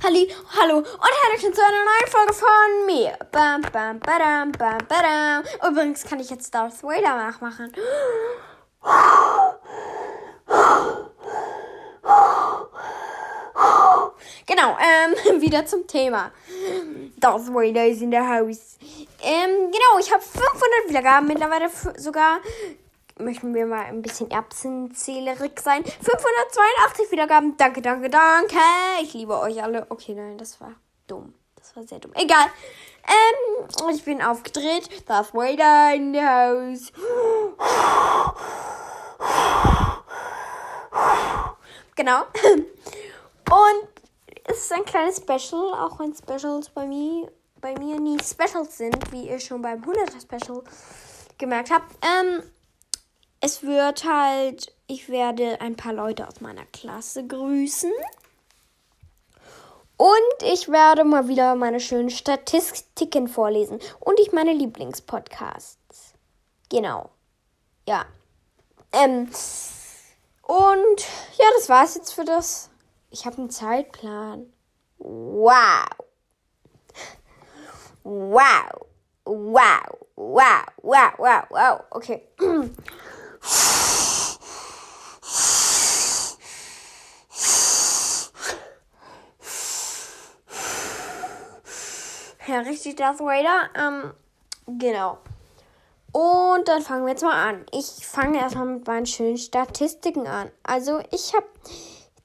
Halli, hallo und herzlich zu einer neuen Folge von mir. Bam, bam, badam, bam, badam. Übrigens kann ich jetzt Darth Vader nachmachen. Genau, ähm, wieder zum Thema. Darth Vader ist in der Haus. Ähm, genau, ich habe 500 Wiedergaben mittlerweile sogar möchten wir mal ein bisschen erbsenzählerig sein. 582 Wiedergaben. Danke, danke, danke. Ich liebe euch alle. Okay, nein, das war dumm. Das war sehr dumm. Egal. Ähm, ich bin aufgedreht. Darth Vader in der Haus. Genau. Und es ist ein kleines Special, auch wenn Specials bei mir, bei mir nie Specials sind, wie ihr schon beim 100er Special gemerkt habt. Ähm, es wird halt, ich werde ein paar Leute aus meiner Klasse grüßen. Und ich werde mal wieder meine schönen Statistiken vorlesen. Und ich meine Lieblingspodcasts. Genau. Ja. Ähm. Und ja, das war's jetzt für das. Ich habe einen Zeitplan. Wow. Wow. Wow. Wow. Wow. Wow. Wow. Okay. Ja, richtig Darth Vader. Ähm, genau. Und dann fangen wir jetzt mal an. Ich fange erstmal mit meinen schönen Statistiken an. Also ich habe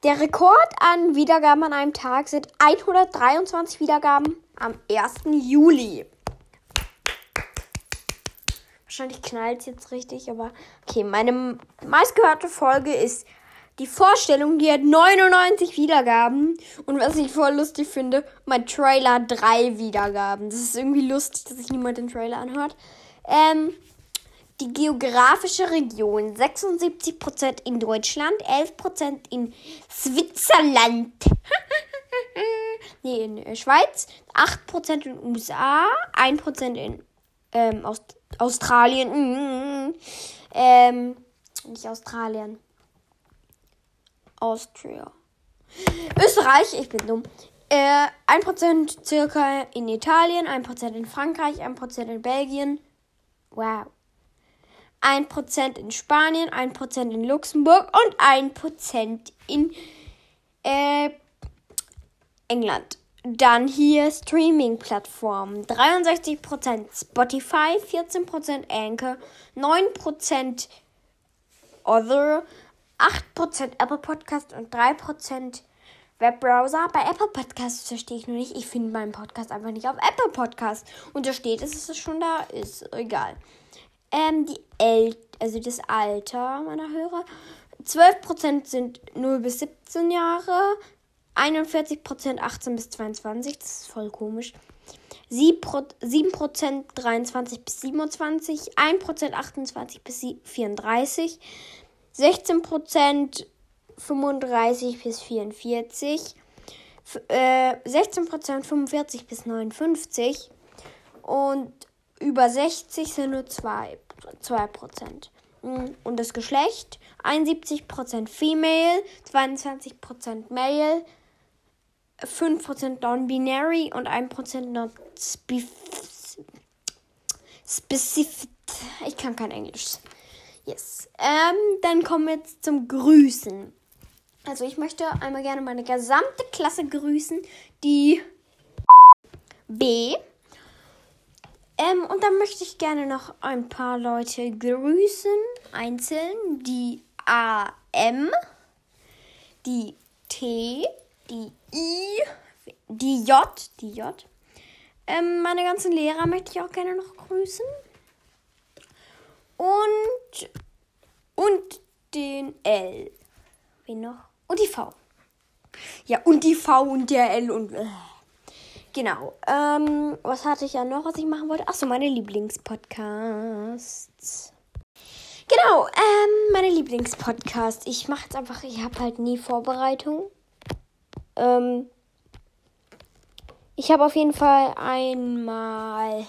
der Rekord an Wiedergaben an einem Tag sind 123 Wiedergaben am 1. Juli. Wahrscheinlich knallt es jetzt richtig, aber okay, meine meistgehörte Folge ist die Vorstellung, die hat 99 Wiedergaben. Und was ich voll lustig finde, mein Trailer hat drei Wiedergaben. Das ist irgendwie lustig, dass sich niemand den Trailer anhört. Ähm, die geografische Region 76% in Deutschland, 11% in Switzerland. nee, in der Schweiz, 8% in USA, 1% in ähm, Australien. Australien. Mm, ähm, nicht Australien. Austria. Österreich, ich bin dumm. Äh, 1% circa in Italien, 1% in Frankreich, 1% in Belgien. Wow. 1% in Spanien, 1% in Luxemburg und 1% in äh, England. Dann hier Streaming-Plattformen. 63% Spotify, 14% Anchor, 9% Other, 8% Apple Podcast und 3% Webbrowser. Bei Apple Podcasts verstehe ich nur nicht. Ich finde meinen Podcast einfach nicht auf Apple Podcast. Und da steht, dass es schon da ist. Egal. Ähm, die El also das Alter meiner Hörer. 12% sind 0 bis 17 Jahre, 41% 18 bis 22, das ist voll komisch. 7%, 23 bis 27, 1% 28 bis 34, 16% 35 bis 44, äh, 16% 45 bis 59 und über 60 sind nur 2%. 2%. Mm, und das Geschlecht 71% Female, 22% Male, 5% Non-Binary und 1% Not Specific. Ich kann kein Englisch. Yes. Ähm, dann kommen wir jetzt zum Grüßen. Also ich möchte einmal gerne meine gesamte Klasse grüßen. Die B. Ähm, und dann möchte ich gerne noch ein paar Leute grüßen. Einzeln. Die A. M. Die T. Die I, die J, die J. Ähm, meine ganzen Lehrer möchte ich auch gerne noch grüßen. Und, und den L. Wen noch? Und die V. Ja, und die V und der L und. Äh. Genau. Ähm, was hatte ich ja noch, was ich machen wollte? Achso, meine Lieblingspodcasts. Genau, ähm, meine Lieblingspodcasts. Ich mache jetzt einfach, ich habe halt nie Vorbereitung. Ähm, ich habe auf jeden Fall einmal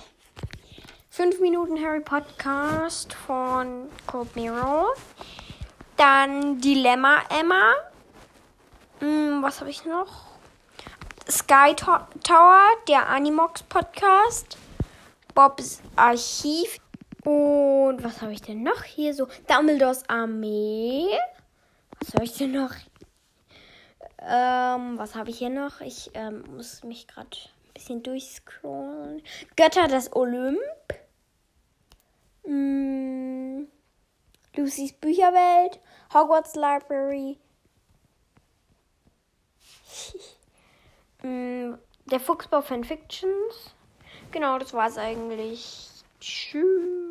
5 Minuten Harry Podcast von Cold Mirror. Dann Dilemma Emma. Hm, was habe ich noch? Sky Tower, der Animox Podcast, Bobs Archiv und was habe ich denn noch hier so? Dumbledores Armee. Was habe ich denn noch? Ähm, was habe ich hier noch? Ich ähm, muss mich gerade ein bisschen durchscrollen. Götter des Olymp. Mm, Lucys Bücherwelt. Hogwarts Library. mm, der Fuchsbau Fanfictions. Genau, das war es eigentlich. Tschüss.